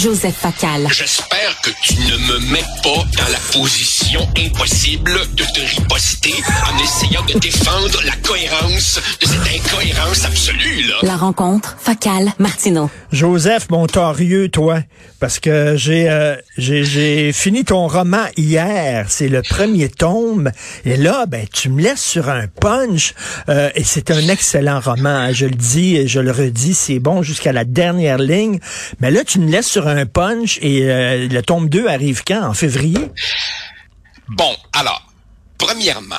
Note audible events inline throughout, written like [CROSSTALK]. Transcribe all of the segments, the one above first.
Joseph Facal. J'espère que tu ne me mets pas dans la position impossible de te riposter en essayant de défendre la cohérence de cette incohérence absolue, là. La rencontre, Facal, Martineau. Joseph Montorieux, toi, parce que j'ai euh, j'ai fini ton roman hier, c'est le premier tome, et là, ben tu me laisses sur un punch, euh, et c'est un excellent roman, je le dis et je le redis, c'est bon jusqu'à la dernière ligne, mais là tu me laisses sur un punch, et euh, le tome 2 arrive quand? En février? Bon, alors, premièrement,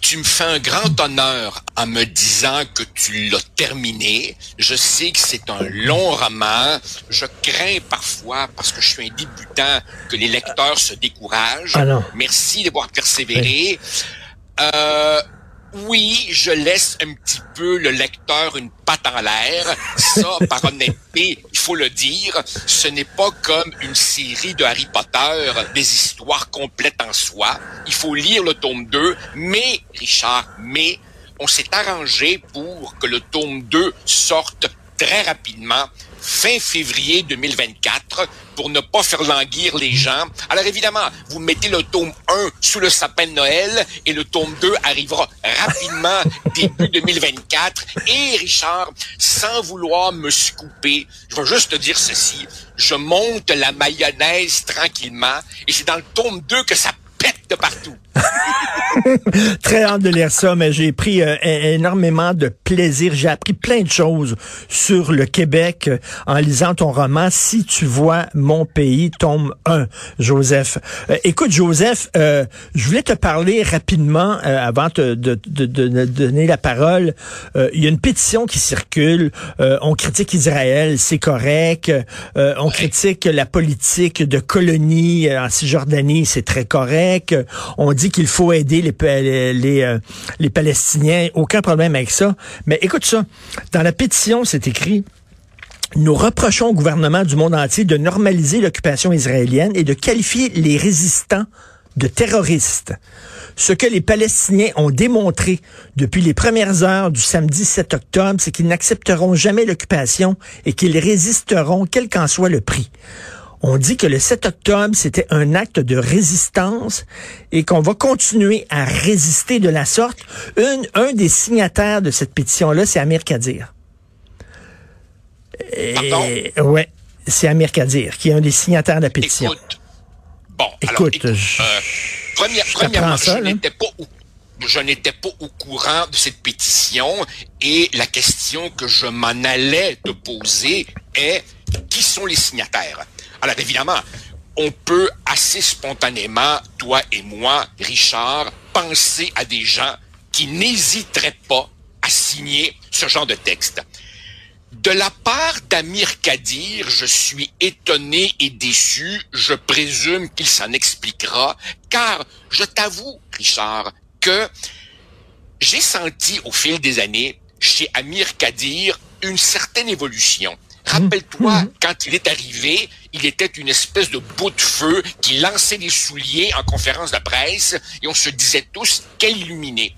tu me fais un grand honneur en me disant que tu l'as terminé. Je sais que c'est un long roman. Je crains parfois, parce que je suis un débutant, que les lecteurs se découragent. Ah. Merci d'avoir persévéré. Euh, oui, je laisse un petit peu le lecteur une patte en l'air. Ça, [LAUGHS] par honnêteté, il faut le dire, ce n'est pas comme une série de Harry Potter, des histoires complètes en soi. Il faut lire le tome 2, mais, Richard, mais, on s'est arrangé pour que le tome 2 sorte très rapidement, fin février 2024, pour ne pas faire languir les gens. Alors évidemment, vous mettez le tome 1 sous le sapin de Noël et le tome 2 arrivera rapidement [LAUGHS] début 2024. Et Richard, sans vouloir me scouper, je vais juste te dire ceci. Je monte la mayonnaise tranquillement et c'est dans le tome 2 que ça pète de partout. [LAUGHS] Très hâte de lire ça, mais j'ai pris euh, énormément de plaisir. J'ai appris plein de choses sur le Québec euh, en lisant ton roman. Si tu vois mon pays, tome 1, Joseph. Euh, écoute, Joseph, euh, je voulais te parler rapidement avant de, donner la parole. Il y a une pétition qui circule. On critique Israël, c'est correct. On critique la politique de colonie en Cisjordanie, c'est très correct. On dit qu'il faut aider les, les, euh, les Palestiniens, aucun problème avec ça. Mais écoute ça, dans la pétition, c'est écrit nous reprochons au gouvernement du monde entier de normaliser l'occupation israélienne et de qualifier les résistants de terroristes. Ce que les Palestiniens ont démontré depuis les premières heures du samedi 7 octobre, c'est qu'ils n'accepteront jamais l'occupation et qu'ils résisteront quel qu'en soit le prix. On dit que le 7 octobre, c'était un acte de résistance et qu'on va continuer à résister de la sorte. Une, un des signataires de cette pétition-là, c'est Amir Kadir. Pardon? Et- ouais, c'est Amir Kadir, qui est un des signataires de la pétition. Écoute. Bon, Écoute, alors, je- euh, première- je t'apprends premièrement, ça, je là. n'étais pas au je n'étais pas au courant de cette pétition et la question que je m'en allais te poser est qui sont les signataires? Alors évidemment, on peut assez spontanément, toi et moi, Richard, penser à des gens qui n'hésiteraient pas à signer ce genre de texte. De la part d'Amir Kadir, je suis étonné et déçu. Je présume qu'il s'en expliquera, car je t'avoue, Richard, que j'ai senti au fil des années chez Amir Kadir une certaine évolution. Rappelle-toi, quand il est arrivé, il était une espèce de bout de feu qui lançait des souliers en conférence de presse et on se disait tous quel illuminé.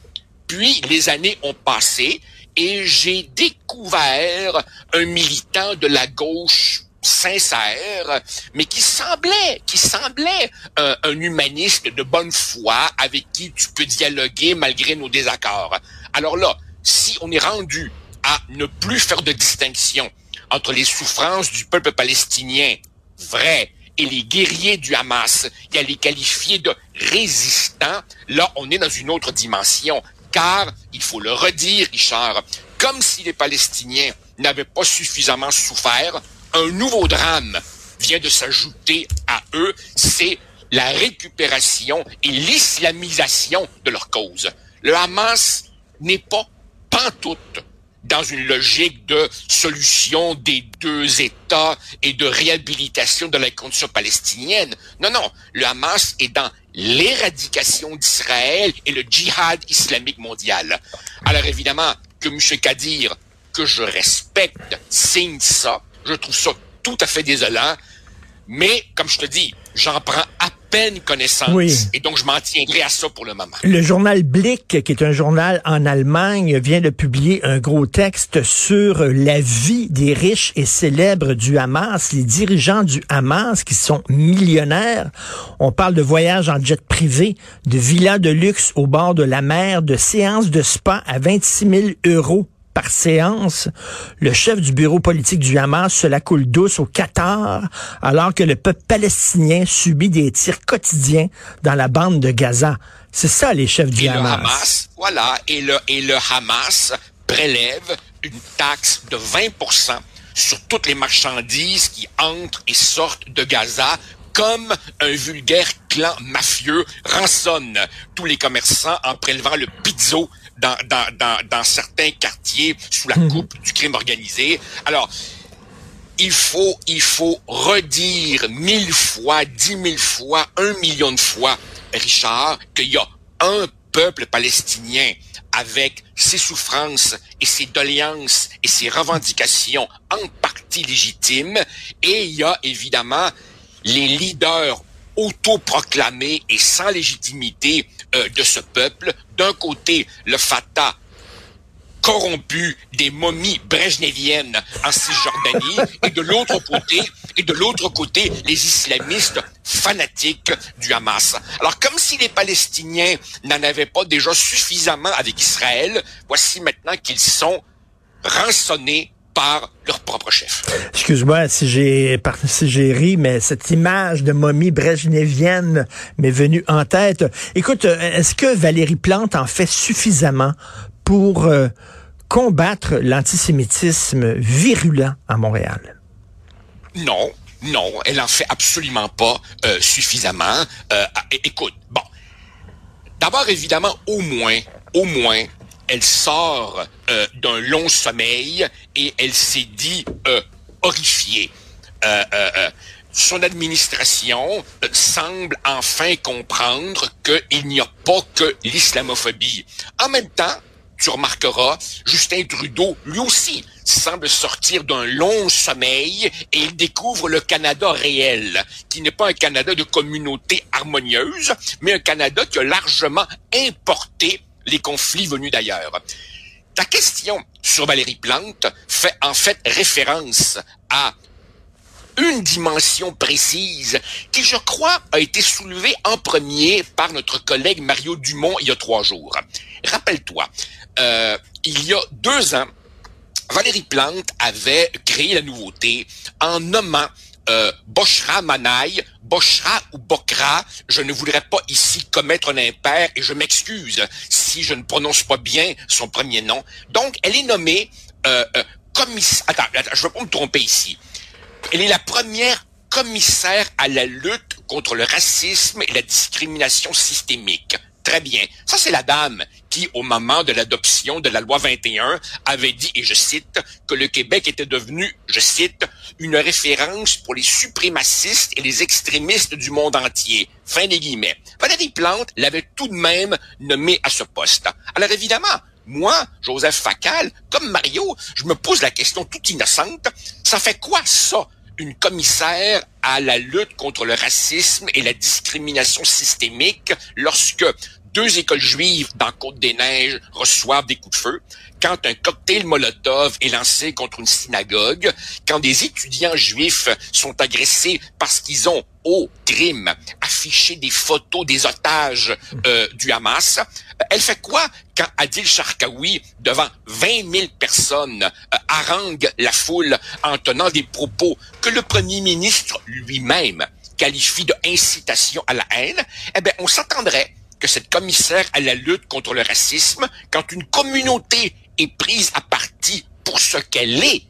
Puis les années ont passé et j'ai découvert un militant de la gauche sincère, mais qui semblait, qui semblait un, un humaniste de bonne foi avec qui tu peux dialoguer malgré nos désaccords. Alors là, si on est rendu à ne plus faire de distinction entre les souffrances du peuple palestinien vrai et les guerriers du Hamas et à les qualifier de résistants, là, on est dans une autre dimension. Car, il faut le redire, Richard, comme si les Palestiniens n'avaient pas suffisamment souffert, un nouveau drame vient de s'ajouter à eux, c'est la récupération et l'islamisation de leur cause. Le Hamas n'est pas pantoute dans une logique de solution des deux États et de réhabilitation de la condition palestinienne. Non, non, le Hamas est dans l'éradication d'Israël et le djihad islamique mondial. Alors évidemment que M. Kadir, que je respecte, signe ça. Je trouve ça tout à fait désolant. Mais, comme je te dis, j'en prends à peine connaissance. Oui. Et donc, je m'en tiendrai à ça pour le moment. Le journal Blick, qui est un journal en Allemagne, vient de publier un gros texte sur la vie des riches et célèbres du Hamas, les dirigeants du Hamas qui sont millionnaires. On parle de voyages en jet privé, de villas de luxe au bord de la mer, de séances de spa à 26 000 euros par séance. Le chef du bureau politique du Hamas se la coule douce au Qatar, alors que le peuple palestinien subit des tirs quotidiens dans la bande de Gaza. C'est ça, les chefs du et Hamas. Le Hamas. Voilà. Et le, et le Hamas prélève une taxe de 20% sur toutes les marchandises qui entrent et sortent de Gaza comme un vulgaire clan mafieux rançonne tous les commerçants en prélevant le pizzo dans, dans, dans, dans certains quartiers sous la coupe du crime organisé. Alors, il faut, il faut redire mille fois, dix mille fois, un million de fois, Richard, qu'il y a un peuple palestinien avec ses souffrances et ses doléances et ses revendications en partie légitimes, et il y a évidemment les leaders autoproclamés et sans légitimité euh, de ce peuple. D'un côté, le Fatah corrompu des momies brejneviennes en Cisjordanie et de l'autre côté les islamistes fanatiques du Hamas. Alors comme si les Palestiniens n'en avaient pas déjà suffisamment avec Israël, voici maintenant qu'ils sont rançonnés par leur propre chef. Excuse-moi si j'ai si j'ai ri, mais cette image de momie brejnevienne m'est venue en tête. Écoute, est-ce que Valérie Plante en fait suffisamment pour euh, combattre l'antisémitisme virulent à Montréal? Non, non, elle en fait absolument pas euh, suffisamment. Euh, écoute, bon, d'abord évidemment, au moins, au moins, elle sort euh, d'un long sommeil et elle s'est dit euh, horrifiée. Euh, son administration semble enfin comprendre qu'il n'y a pas que l'islamophobie. En même temps, tu remarqueras, Justin Trudeau, lui aussi, semble sortir d'un long sommeil et il découvre le Canada réel, qui n'est pas un Canada de communauté harmonieuse, mais un Canada qui a largement importé les conflits venus d'ailleurs. Ta question sur Valérie Plante fait en fait référence à une dimension précise qui, je crois, a été soulevée en premier par notre collègue Mario Dumont il y a trois jours. Rappelle-toi, euh, il y a deux ans, Valérie Plante avait créé la nouveauté en nommant euh, Boshra Manaï, Boshra ou Bokra, je ne voudrais pas ici commettre un impair et je m'excuse si je ne prononce pas bien son premier nom. Donc, elle est nommée euh, euh, commissaire... Attends, attends, je ne veux pas me tromper ici. Elle est la première commissaire à la lutte contre le racisme et la discrimination systémique. Très bien. Ça, c'est la dame qui, au moment de l'adoption de la loi 21, avait dit, et je cite, que le Québec était devenu, je cite, une référence pour les suprémacistes et les extrémistes du monde entier. Fin des guillemets. Valérie Plante l'avait tout de même nommé à ce poste. Alors évidemment, moi, Joseph Facal, comme Mario, je me pose la question toute innocente, ça fait quoi ça une commissaire à la lutte contre le racisme et la discrimination systémique lorsque deux écoles juives dans Côte-des-Neiges reçoivent des coups de feu, quand un cocktail Molotov est lancé contre une synagogue, quand des étudiants juifs sont agressés parce qu'ils ont, au crime, affiché des photos des otages euh, du Hamas, elle fait quoi quand Adil Sharkawi, devant 20 000 personnes, euh, harangue la foule en tenant des propos que le premier ministre lui-même qualifie de incitation à la haine? Eh bien, on s'attendrait que cette commissaire à la lutte contre le racisme, quand une communauté est prise à partie pour ce qu'elle est,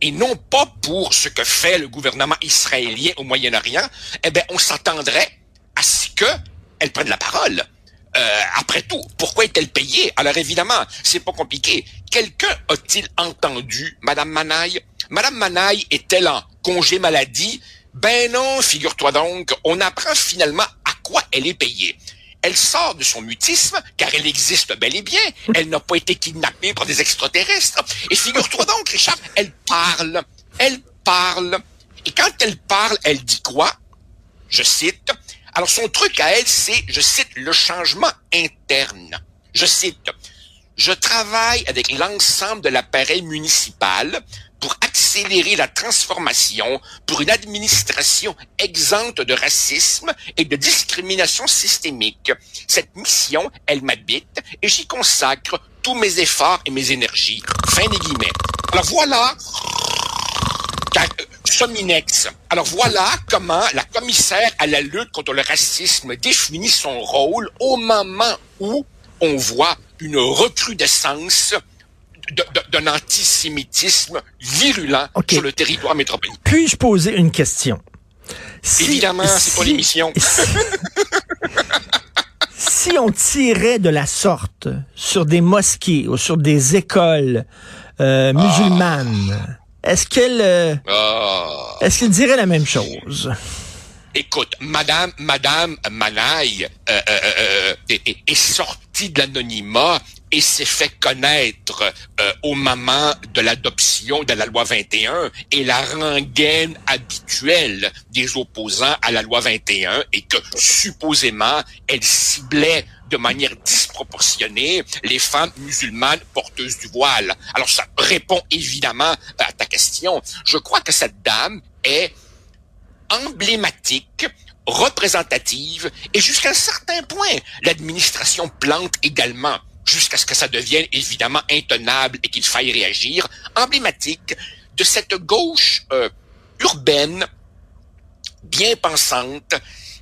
et non pas pour ce que fait le gouvernement israélien au Moyen-Orient, eh bien, on s'attendrait à ce qu'elle prenne la parole. Euh, après tout, pourquoi est-elle payée? Alors évidemment, c'est pas compliqué. Quelqu'un a-t-il entendu Madame Manaille? Madame Manaille est-elle en congé maladie? Ben non, figure-toi donc, on apprend finalement à quoi elle est payée elle sort de son mutisme, car elle existe bel et bien. Elle n'a pas été kidnappée par des extraterrestres. Et figure-toi donc, Richard, elle parle. Elle parle. Et quand elle parle, elle dit quoi? Je cite, Alors son truc à elle, c'est, je cite, le changement interne. Je cite, je travaille avec l'ensemble de l'appareil municipal pour accélérer la transformation pour une administration exempte de racisme et de discrimination systémique. Cette mission, elle m'habite et j'y consacre tous mes efforts et mes énergies. Fin des guillemets. Alors voilà, Alors voilà comment la commissaire à la lutte contre le racisme définit son rôle au moment où on voit une recrudescence d'un antisémitisme virulent sur le territoire métropolitain. Puis-je poser une question? Évidemment, c'est pas l'émission. [LAUGHS] Si, on tirait de la sorte sur des mosquées ou sur des écoles euh, musulmanes, est-ce qu'elle euh, ah. est-ce qu'elle dirait la même chose? Écoute, Madame, Madame Manaille euh, euh, euh, est, est, sortie de l'anonymat et s'est fait connaître au moment de l'adoption de la loi 21 et la rengaine habituelle des opposants à la loi 21 et que supposément elle ciblait de manière disproportionnée les femmes musulmanes porteuses du voile. Alors ça répond évidemment à ta question. Je crois que cette dame est emblématique, représentative, et jusqu'à un certain point, l'administration plante également, jusqu'à ce que ça devienne évidemment intenable et qu'il faille réagir, emblématique de cette gauche euh, urbaine, bien pensante,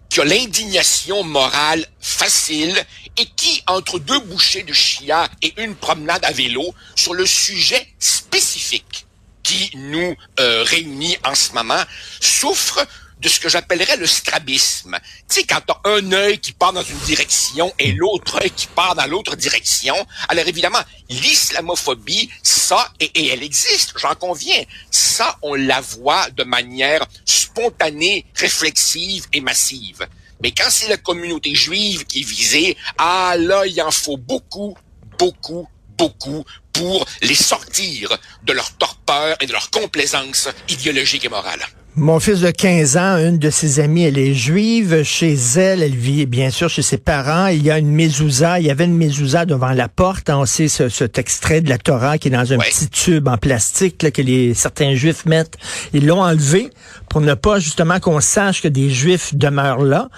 qui a l'indignation morale facile et qui, entre deux bouchées de chia et une promenade à vélo, sur le sujet spécifique qui nous euh, réunit en ce moment souffre de ce que j'appellerais le strabisme. Tu sais, quand t'as un œil qui part dans une direction et l'autre œil qui part dans l'autre direction, alors évidemment, l'islamophobie, ça, et, et elle existe, j'en conviens, ça, on la voit de manière spontanée, réflexive et massive. Mais quand c'est la communauté juive qui est visée, ah là, il en faut beaucoup, beaucoup, beaucoup pour les sortir de leur torpeur et de leur complaisance idéologique et morale. Mon fils de 15 ans, une de ses amies, elle est juive. Chez elle, elle vit bien sûr chez ses parents. Il y a une mezouza. Il y avait une mezouza devant la porte. On sait ce, cet extrait de la Torah qui est dans un petit tube en plastique là, que les certains juifs mettent. Ils l'ont enlevé pour ne pas justement qu'on sache que des juifs demeurent là.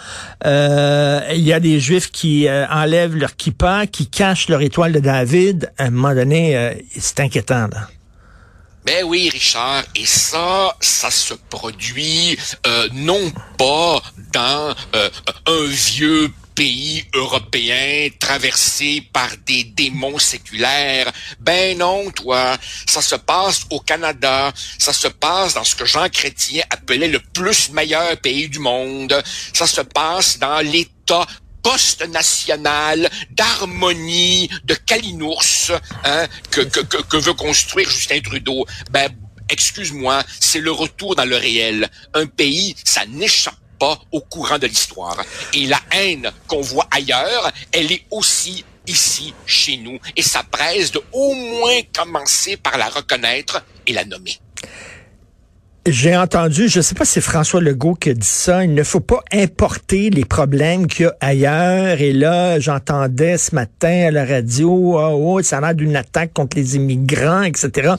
Euh, il y a des juifs qui euh, enlèvent leur kippa, qui cachent leur étoile de David. À un moment donné, euh, c'est inquiétant. Là. Ben oui, Richard, et ça, ça se produit euh, non pas dans euh, un vieux pays européen traversé par des démons séculaires. Ben non, toi, ça se passe au Canada, ça se passe dans ce que Jean Chrétien appelait le plus meilleur pays du monde, ça se passe dans l'État post-national d'harmonie, de calinours hein, que, que, que, veut construire Justin Trudeau. Ben, excuse-moi, c'est le retour dans le réel. Un pays, ça n'échappe pas au courant de l'histoire. Et la haine qu'on voit ailleurs, elle est aussi ici, chez nous. Et ça presse de au moins commencer par la reconnaître et la nommer. J'ai entendu, je ne sais pas si c'est François Legault qui a dit ça, il ne faut pas importer les problèmes qu'il y a ailleurs. Et là, j'entendais ce matin à la radio, oh, oh, ça a l'air d'une attaque contre les immigrants, etc.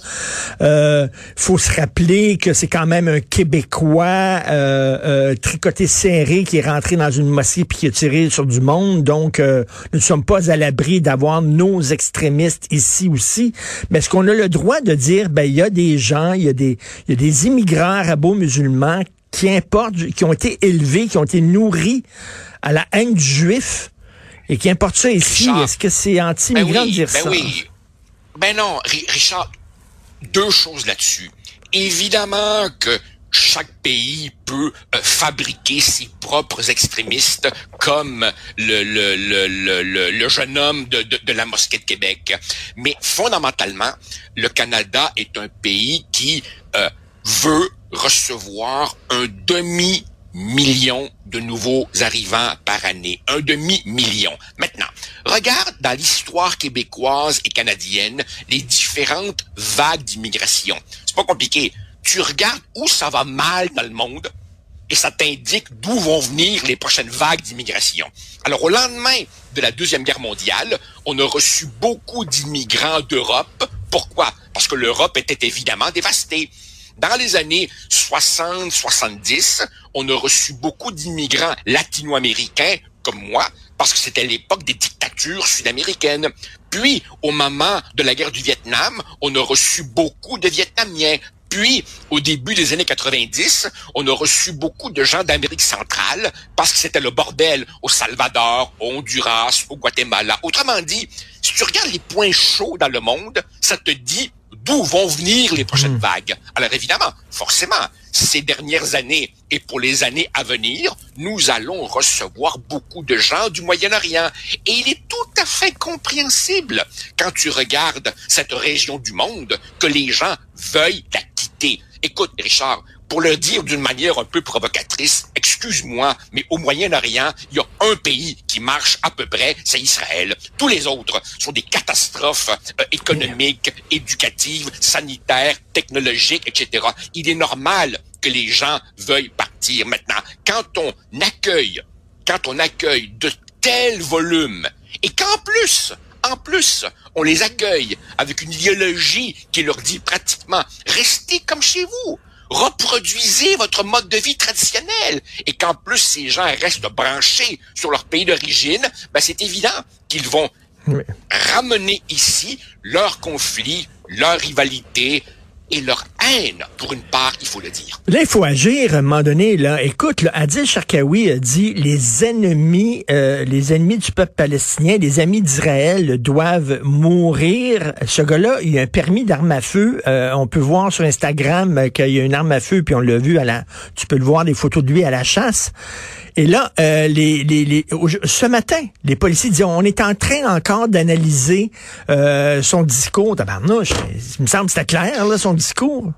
Euh, faut se rappeler que c'est quand même un Québécois euh, euh, tricoté serré qui est rentré dans une mosquée puis qui a tiré sur du monde. Donc, euh, nous ne sommes pas à l'abri d'avoir nos extrémistes ici aussi. Mais est-ce qu'on a le droit de dire, ben il y a des gens, il y il y a des immigrants arabo-musulmans qui importent, qui ont été élevés, qui ont été nourris à la haine du juif et qui importent ça ici. Est-ce que c'est anti-migrant ben de dire ben ça? Oui. Ben non, Richard, deux choses là-dessus. Évidemment que chaque pays peut euh, fabriquer ses propres extrémistes, comme le, le, le, le, jeune homme de, de, la mosquée de Québec. Mais fondamentalement, le Canada est un pays qui euh, veut recevoir un demi million de nouveaux arrivants par année. Un demi-million. Maintenant, regarde dans l'histoire québécoise et canadienne les différentes vagues d'immigration. C'est pas compliqué. Tu regardes où ça va mal dans le monde, et ça t'indique d'où vont venir les prochaines vagues d'immigration. Alors, au lendemain de la Deuxième Guerre mondiale, on a reçu beaucoup d'immigrants d'Europe. Pourquoi? Parce que l'Europe était évidemment dévastée. Dans les années 60-70, on a reçu beaucoup d'immigrants latino-américains comme moi, parce que c'était l'époque des dictatures sud-américaines. Puis, au moment de la guerre du Vietnam, on a reçu beaucoup de Vietnamiens. Puis, au début des années 90, on a reçu beaucoup de gens d'Amérique centrale parce que c'était le bordel au Salvador, au Honduras, au Guatemala. Autrement dit, si tu regardes les points chauds dans le monde, ça te dit d'où vont venir les prochaines hmm. vagues. Alors évidemment, forcément, ces dernières années et pour les années à venir, nous allons recevoir beaucoup de gens du Moyen-Orient. Et il est tout à fait compréhensible quand tu regardes cette région du monde que les gens veuillent la quitter. Écoute, Richard, pour le dire d'une manière un peu provocatrice, excuse-moi, mais au Moyen-Orient, il y a un pays qui marche à peu près, c'est Israël. Tous les autres sont des catastrophes euh, économiques, éducatives, sanitaires, technologiques, etc. Il est normal que les gens veuillent partir maintenant. Quand on accueille, quand on accueille de tels volumes, et qu'en plus, en plus, on les accueille avec une idéologie qui leur dit pratiquement, restez comme chez vous reproduisez votre mode de vie traditionnel. Et qu'en plus ces gens restent branchés sur leur pays d'origine, ben c'est évident qu'ils vont ramener ici leur conflit, leur rivalité, et leur haine, pour une part, il faut le dire. Là, il faut agir à un moment donné. Là. Écoute, là, Adil Sharkawi a dit les ennemis, euh, les ennemis du peuple palestinien, les amis d'Israël doivent mourir. Ce gars-là, il a un permis d'arme à feu. Euh, on peut voir sur Instagram qu'il y a une arme à feu, puis on l'a vu à la. Tu peux le voir des photos de lui à la chasse. Et là, euh, les, les, les, ce matin, les policiers disaient on est en train encore d'analyser euh, son discours. Tabarnouche, il me semble que c'était clair, là, son discours.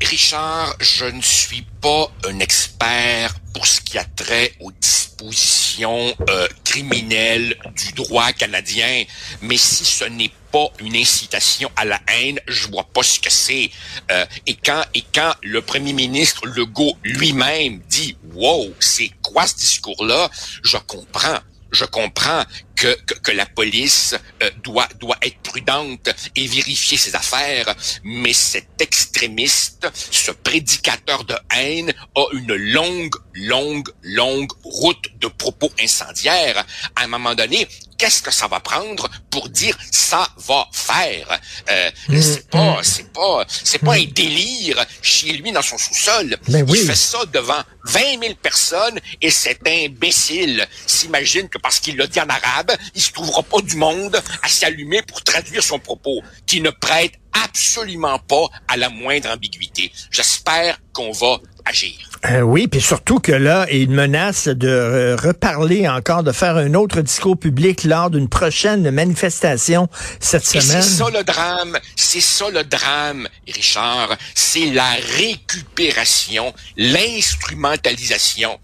Richard, je ne suis pas un expert pour ce qui a trait aux dispositions euh, criminelles du droit canadien, mais si ce n'est pas une incitation à la haine, je vois pas ce que c'est. Euh, et quand et quand le premier ministre Legault lui-même dit "Wow, c'est quoi ce discours-là?", je comprends je comprends que, que, la police euh, doit, doit être prudente et vérifier ses affaires, mais cet extrémiste, ce prédicateur de haine, a une longue, longue, longue route de propos incendiaires. À un moment donné, qu'est-ce que ça va prendre pour dire ça va faire euh, mmh, C'est pas, mmh. c'est pas, c'est pas un délire chez lui dans son sous-sol. Ben il fait ça devant 20 000 personnes et cet imbécile s'imagine que parce qu'il l'a dit en arabe, il se trouvera pas du monde à s'allumer pour traduire son propos, qui ne prête absolument pas à la moindre ambiguïté. J'espère qu'on va agir. Euh, oui, puis surtout que là, il menace de euh, reparler encore, de faire un autre discours public lors d'une prochaine manifestation cette semaine. C'est ça le drame, c'est ça le drame, Richard. C'est la récupération, l'instrumentalisation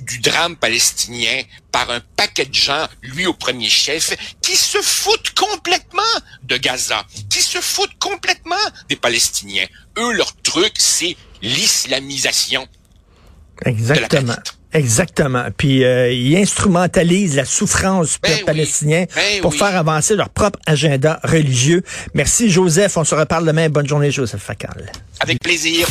du, drame palestinien par un paquet de gens, lui au premier chef, qui se foutent complètement de Gaza, qui se foutent complètement des Palestiniens. Eux, leur truc, c'est l'islamisation. Exactement. Exactement. Puis euh, ils instrumentalisent la souffrance du ben peuple palestinien ben pour faire avancer leur propre agenda religieux. Merci Joseph. On se reparle demain. Bonne journée Joseph Facal. Avec plaisir.